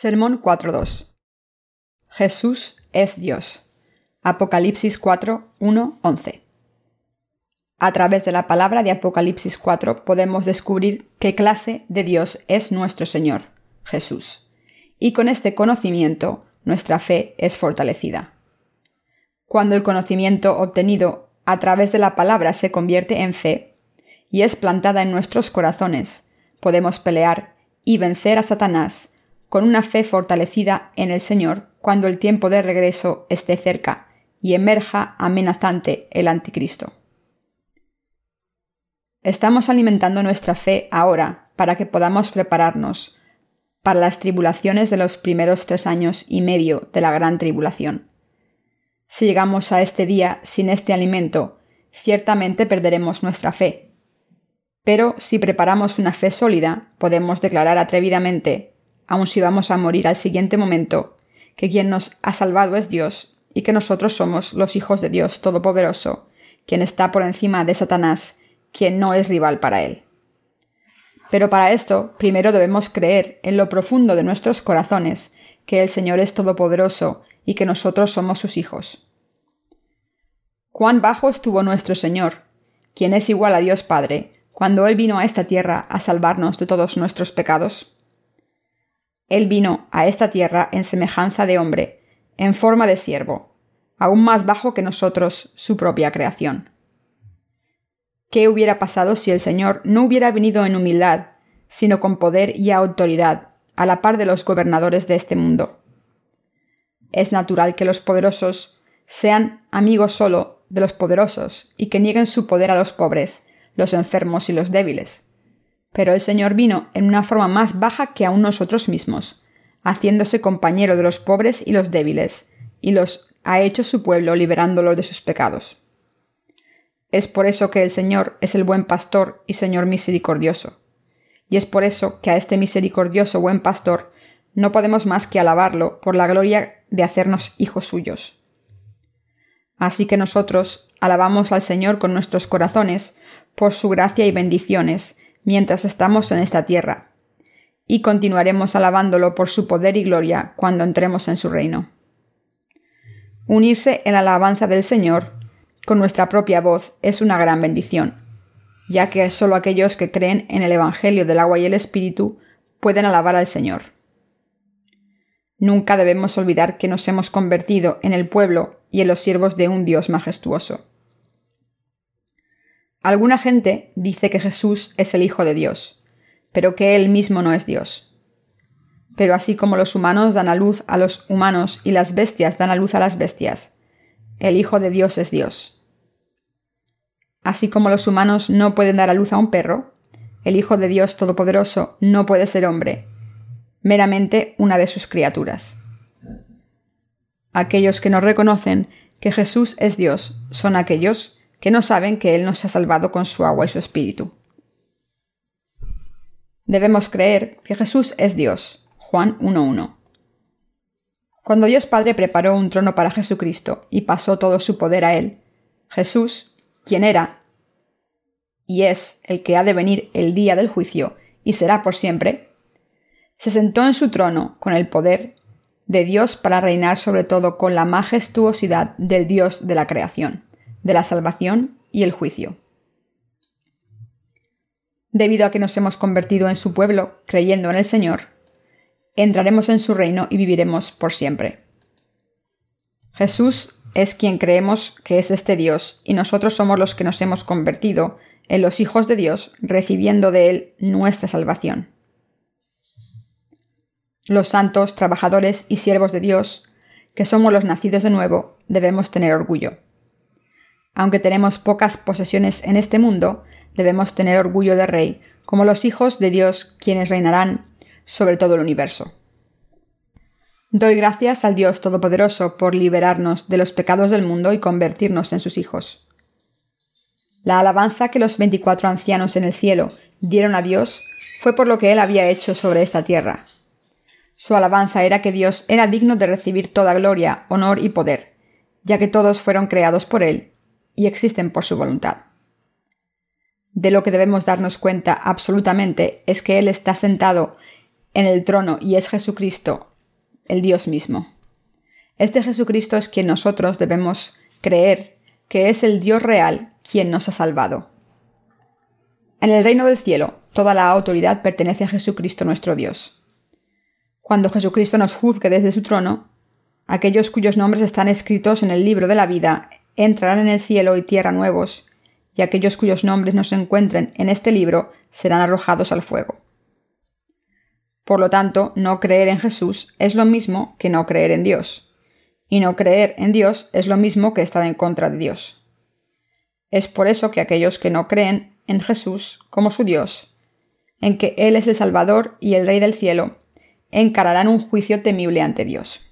Sermón 4.2 Jesús es Dios. Apocalipsis 4, 11. A través de la palabra de Apocalipsis 4 podemos descubrir qué clase de Dios es nuestro Señor, Jesús. Y con este conocimiento nuestra fe es fortalecida. Cuando el conocimiento obtenido a través de la palabra se convierte en fe y es plantada en nuestros corazones, podemos pelear y vencer a Satanás con una fe fortalecida en el Señor cuando el tiempo de regreso esté cerca y emerja amenazante el anticristo. Estamos alimentando nuestra fe ahora para que podamos prepararnos para las tribulaciones de los primeros tres años y medio de la gran tribulación. Si llegamos a este día sin este alimento, ciertamente perderemos nuestra fe. Pero si preparamos una fe sólida, podemos declarar atrevidamente aun si vamos a morir al siguiente momento, que quien nos ha salvado es Dios y que nosotros somos los hijos de Dios Todopoderoso, quien está por encima de Satanás, quien no es rival para él. Pero para esto, primero debemos creer en lo profundo de nuestros corazones que el Señor es todopoderoso y que nosotros somos sus hijos. Cuán bajo estuvo nuestro Señor, quien es igual a Dios Padre, cuando Él vino a esta tierra a salvarnos de todos nuestros pecados. Él vino a esta tierra en semejanza de hombre, en forma de siervo, aún más bajo que nosotros, su propia creación. ¿Qué hubiera pasado si el Señor no hubiera venido en humildad, sino con poder y autoridad, a la par de los gobernadores de este mundo? Es natural que los poderosos sean amigos solo de los poderosos y que nieguen su poder a los pobres, los enfermos y los débiles. Pero el Señor vino en una forma más baja que aún nosotros mismos, haciéndose compañero de los pobres y los débiles, y los ha hecho su pueblo liberándolos de sus pecados. Es por eso que el Señor es el buen pastor y Señor misericordioso. Y es por eso que a este misericordioso buen pastor no podemos más que alabarlo por la gloria de hacernos hijos suyos. Así que nosotros alabamos al Señor con nuestros corazones por su gracia y bendiciones, mientras estamos en esta tierra, y continuaremos alabándolo por su poder y gloria cuando entremos en su reino. Unirse en la alabanza del Señor con nuestra propia voz es una gran bendición, ya que solo aquellos que creen en el Evangelio del agua y el Espíritu pueden alabar al Señor. Nunca debemos olvidar que nos hemos convertido en el pueblo y en los siervos de un Dios majestuoso. Alguna gente dice que Jesús es el Hijo de Dios, pero que Él mismo no es Dios. Pero así como los humanos dan a luz a los humanos y las bestias dan a luz a las bestias, el Hijo de Dios es Dios. Así como los humanos no pueden dar a luz a un perro, el Hijo de Dios Todopoderoso no puede ser hombre, meramente una de sus criaturas. Aquellos que no reconocen que Jesús es Dios son aquellos que no saben que Él nos ha salvado con su agua y su espíritu. Debemos creer que Jesús es Dios. Juan 1.1. Cuando Dios Padre preparó un trono para Jesucristo y pasó todo su poder a Él, Jesús, quien era y es el que ha de venir el día del juicio y será por siempre, se sentó en su trono con el poder de Dios para reinar sobre todo con la majestuosidad del Dios de la creación de la salvación y el juicio. Debido a que nos hemos convertido en su pueblo, creyendo en el Señor, entraremos en su reino y viviremos por siempre. Jesús es quien creemos que es este Dios, y nosotros somos los que nos hemos convertido en los hijos de Dios, recibiendo de Él nuestra salvación. Los santos, trabajadores y siervos de Dios, que somos los nacidos de nuevo, debemos tener orgullo. Aunque tenemos pocas posesiones en este mundo, debemos tener orgullo de rey, como los hijos de Dios quienes reinarán sobre todo el universo. Doy gracias al Dios Todopoderoso por liberarnos de los pecados del mundo y convertirnos en sus hijos. La alabanza que los veinticuatro ancianos en el cielo dieron a Dios fue por lo que Él había hecho sobre esta tierra. Su alabanza era que Dios era digno de recibir toda gloria, honor y poder, ya que todos fueron creados por Él y existen por su voluntad. De lo que debemos darnos cuenta absolutamente es que Él está sentado en el trono y es Jesucristo el Dios mismo. Este Jesucristo es quien nosotros debemos creer que es el Dios real quien nos ha salvado. En el reino del cielo, toda la autoridad pertenece a Jesucristo nuestro Dios. Cuando Jesucristo nos juzgue desde su trono, aquellos cuyos nombres están escritos en el libro de la vida entrarán en el cielo y tierra nuevos, y aquellos cuyos nombres no se encuentren en este libro serán arrojados al fuego. Por lo tanto, no creer en Jesús es lo mismo que no creer en Dios, y no creer en Dios es lo mismo que estar en contra de Dios. Es por eso que aquellos que no creen en Jesús como su Dios, en que Él es el Salvador y el Rey del cielo, encararán un juicio temible ante Dios.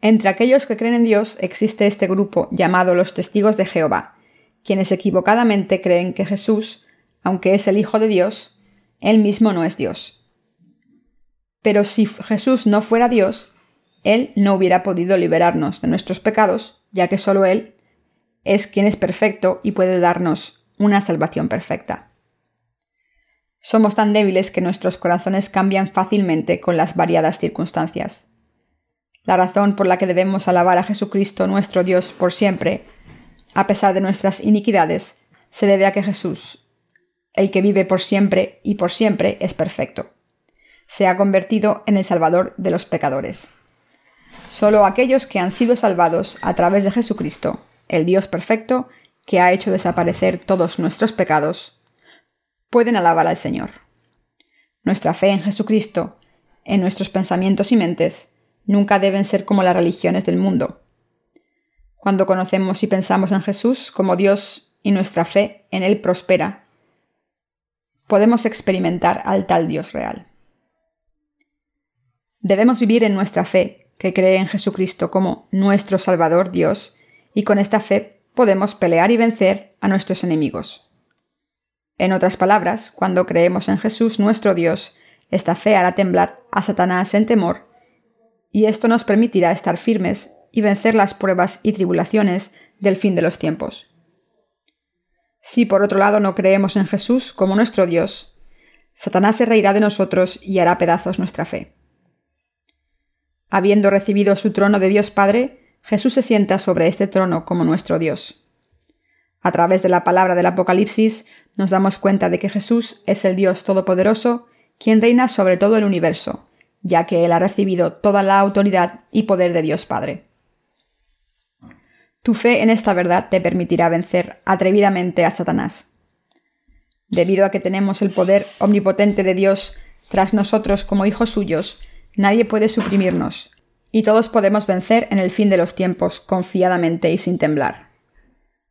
Entre aquellos que creen en Dios existe este grupo llamado los testigos de Jehová, quienes equivocadamente creen que Jesús, aunque es el Hijo de Dios, él mismo no es Dios. Pero si Jesús no fuera Dios, Él no hubiera podido liberarnos de nuestros pecados, ya que solo Él es quien es perfecto y puede darnos una salvación perfecta. Somos tan débiles que nuestros corazones cambian fácilmente con las variadas circunstancias. La razón por la que debemos alabar a Jesucristo nuestro Dios por siempre, a pesar de nuestras iniquidades, se debe a que Jesús, el que vive por siempre y por siempre, es perfecto. Se ha convertido en el Salvador de los pecadores. Solo aquellos que han sido salvados a través de Jesucristo, el Dios perfecto, que ha hecho desaparecer todos nuestros pecados, pueden alabar al Señor. Nuestra fe en Jesucristo, en nuestros pensamientos y mentes, nunca deben ser como las religiones del mundo. Cuando conocemos y pensamos en Jesús como Dios y nuestra fe en Él prospera, podemos experimentar al tal Dios real. Debemos vivir en nuestra fe, que cree en Jesucristo como nuestro Salvador Dios, y con esta fe podemos pelear y vencer a nuestros enemigos. En otras palabras, cuando creemos en Jesús nuestro Dios, esta fe hará temblar a Satanás en temor y esto nos permitirá estar firmes y vencer las pruebas y tribulaciones del fin de los tiempos. Si por otro lado no creemos en Jesús como nuestro Dios, Satanás se reirá de nosotros y hará pedazos nuestra fe. Habiendo recibido su trono de Dios Padre, Jesús se sienta sobre este trono como nuestro Dios. A través de la palabra del Apocalipsis nos damos cuenta de que Jesús es el Dios Todopoderoso, quien reina sobre todo el universo, ya que Él ha recibido toda la autoridad y poder de Dios Padre. Tu fe en esta verdad te permitirá vencer atrevidamente a Satanás. Debido a que tenemos el poder omnipotente de Dios tras nosotros como hijos suyos, nadie puede suprimirnos, y todos podemos vencer en el fin de los tiempos confiadamente y sin temblar.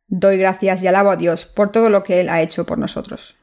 Doy gracias y alabo a Dios por todo lo que Él ha hecho por nosotros.